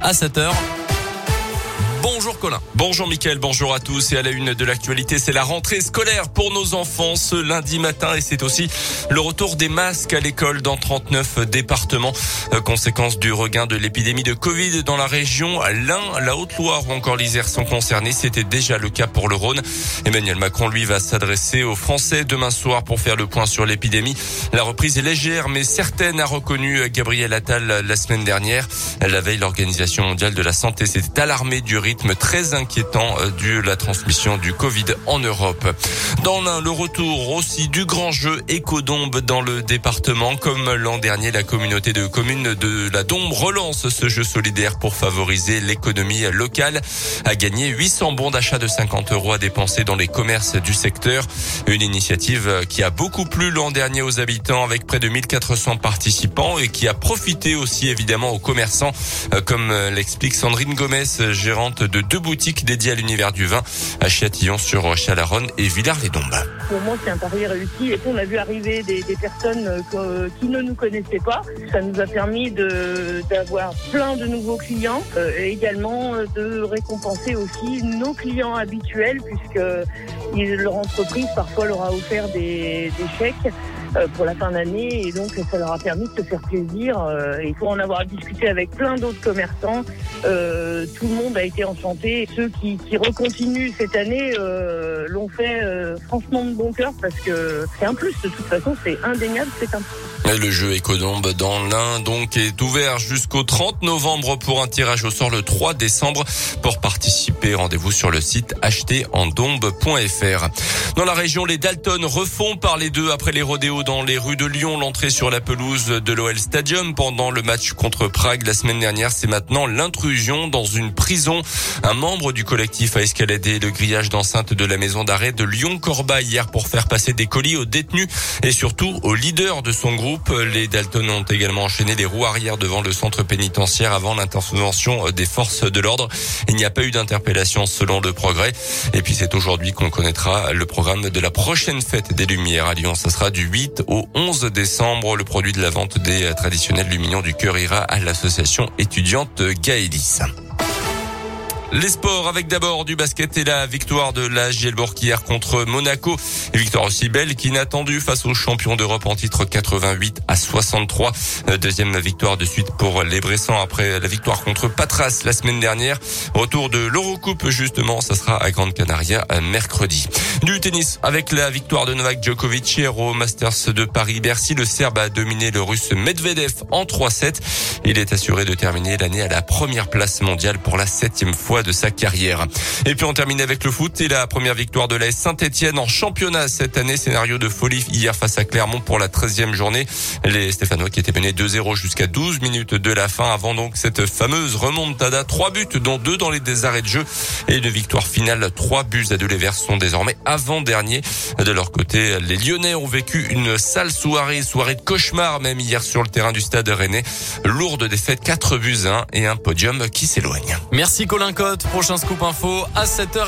À 7h. Bonjour Colin. Bonjour Mickaël, bonjour à tous et à la une de l'actualité, c'est la rentrée scolaire pour nos enfants ce lundi matin et c'est aussi le retour des masques à l'école dans 39 départements. Euh, conséquence du regain de l'épidémie de Covid dans la région, l'Ain, la Haute-Loire ou encore l'Isère sont concernés. C'était déjà le cas pour le Rhône. Emmanuel Macron, lui, va s'adresser aux Français demain soir pour faire le point sur l'épidémie. La reprise est légère mais certaine, a reconnu Gabriel Attal la semaine dernière. La veille, l'Organisation mondiale de la santé s'était alarmée du rythme très inquiétant euh, de la transmission du Covid en Europe. Dans l'un, le retour aussi du grand jeu Écodombe dans le département. Comme l'an dernier, la communauté de communes de la Dombe relance ce jeu solidaire pour favoriser l'économie locale. A gagné 800 bons d'achat de 50 euros à dépenser dans les commerces du secteur. Une initiative qui a beaucoup plu l'an dernier aux habitants avec près de 1400 participants et qui a profité aussi évidemment aux commerçants, euh, comme l'explique Sandrine Gomez, gérante de deux boutiques dédiées à l'univers du vin à Châtillon sur Chalaronne et Villars-les-Dombes. Pour moi, c'est un pari réussi. On a vu arriver des, personnes euh, qui ne nous connaissaient pas. Ça nous a permis d'avoir plein de nouveaux clients euh, et également euh, de récompenser aussi nos clients habituels puisque leur entreprise parfois leur a offert des chèques. Euh, pour la fin d'année et donc ça leur a permis de se faire plaisir. Euh, et pour en avoir discuté avec plein d'autres commerçants, euh, tout le monde a été enchanté. Ceux qui, qui recontinuent cette année l'ont fait franchement de bon cœur parce que c'est un plus de toute façon, c'est indéniable, c'est un plus. Le jeu Ecodombe dans l'Ain donc est ouvert jusqu'au 30 novembre pour un tirage au sort le 3 décembre. Pour participer, rendez-vous sur le site acheterendombe.fr. Dans la région, les Dalton refont par les deux après les rodéos dans les rues de Lyon. L'entrée sur la pelouse de l'OL Stadium pendant le match contre Prague la semaine dernière, c'est maintenant l'intrusion dans une prison. Un membre du collectif a escaladé le grillage d'enceinte de la maison d'arrêt de Lyon-Corba hier pour faire passer des colis aux détenus et surtout aux leaders de son groupe. Les Dalton ont également enchaîné les roues arrière devant le centre pénitentiaire avant l'intervention des forces de l'ordre. Il n'y a pas eu d'interpellation selon le progrès. Et puis c'est aujourd'hui qu'on connaîtra le programme de la prochaine fête des Lumières à Lyon. Ça sera du 8 au 11 décembre. Le produit de la vente des traditionnels luminons du cœur ira à l'association étudiante Gaëlis. Les sports avec d'abord du basket et la victoire de la Gielbourg hier contre Monaco. Et victoire aussi belle qu'inattendue face aux champions d'Europe en titre 88 à 63. Euh, deuxième victoire de suite pour les Bressans après la victoire contre Patras la semaine dernière. Retour de l'Eurocoupe justement, ça sera à Grande Canaria euh, mercredi. Du tennis avec la victoire de Novak Djokovic hier au Masters de Paris-Bercy. Le Serbe a dominé le Russe Medvedev en 3-7. Il est assuré de terminer l'année à la première place mondiale pour la septième fois de sa carrière. Et puis on termine avec le foot et la première victoire de la Saint-Etienne en championnat cette année. Scénario de folie hier face à Clermont pour la 13e journée. Les Stéphanois qui étaient menés 2-0 jusqu'à 12 minutes de la fin avant donc cette fameuse remontada. Trois buts dont deux dans les désarrêts de jeu et une victoire finale. Trois buts à deux. Les Verts sont désormais avant-derniers. De leur côté, les Lyonnais ont vécu une sale soirée, soirée de cauchemar même hier sur le terrain du stade Rennais. Lourde défaite, 4 buts 1 et un podium qui s'éloigne. Merci Colin Prochain scoop info à 7h.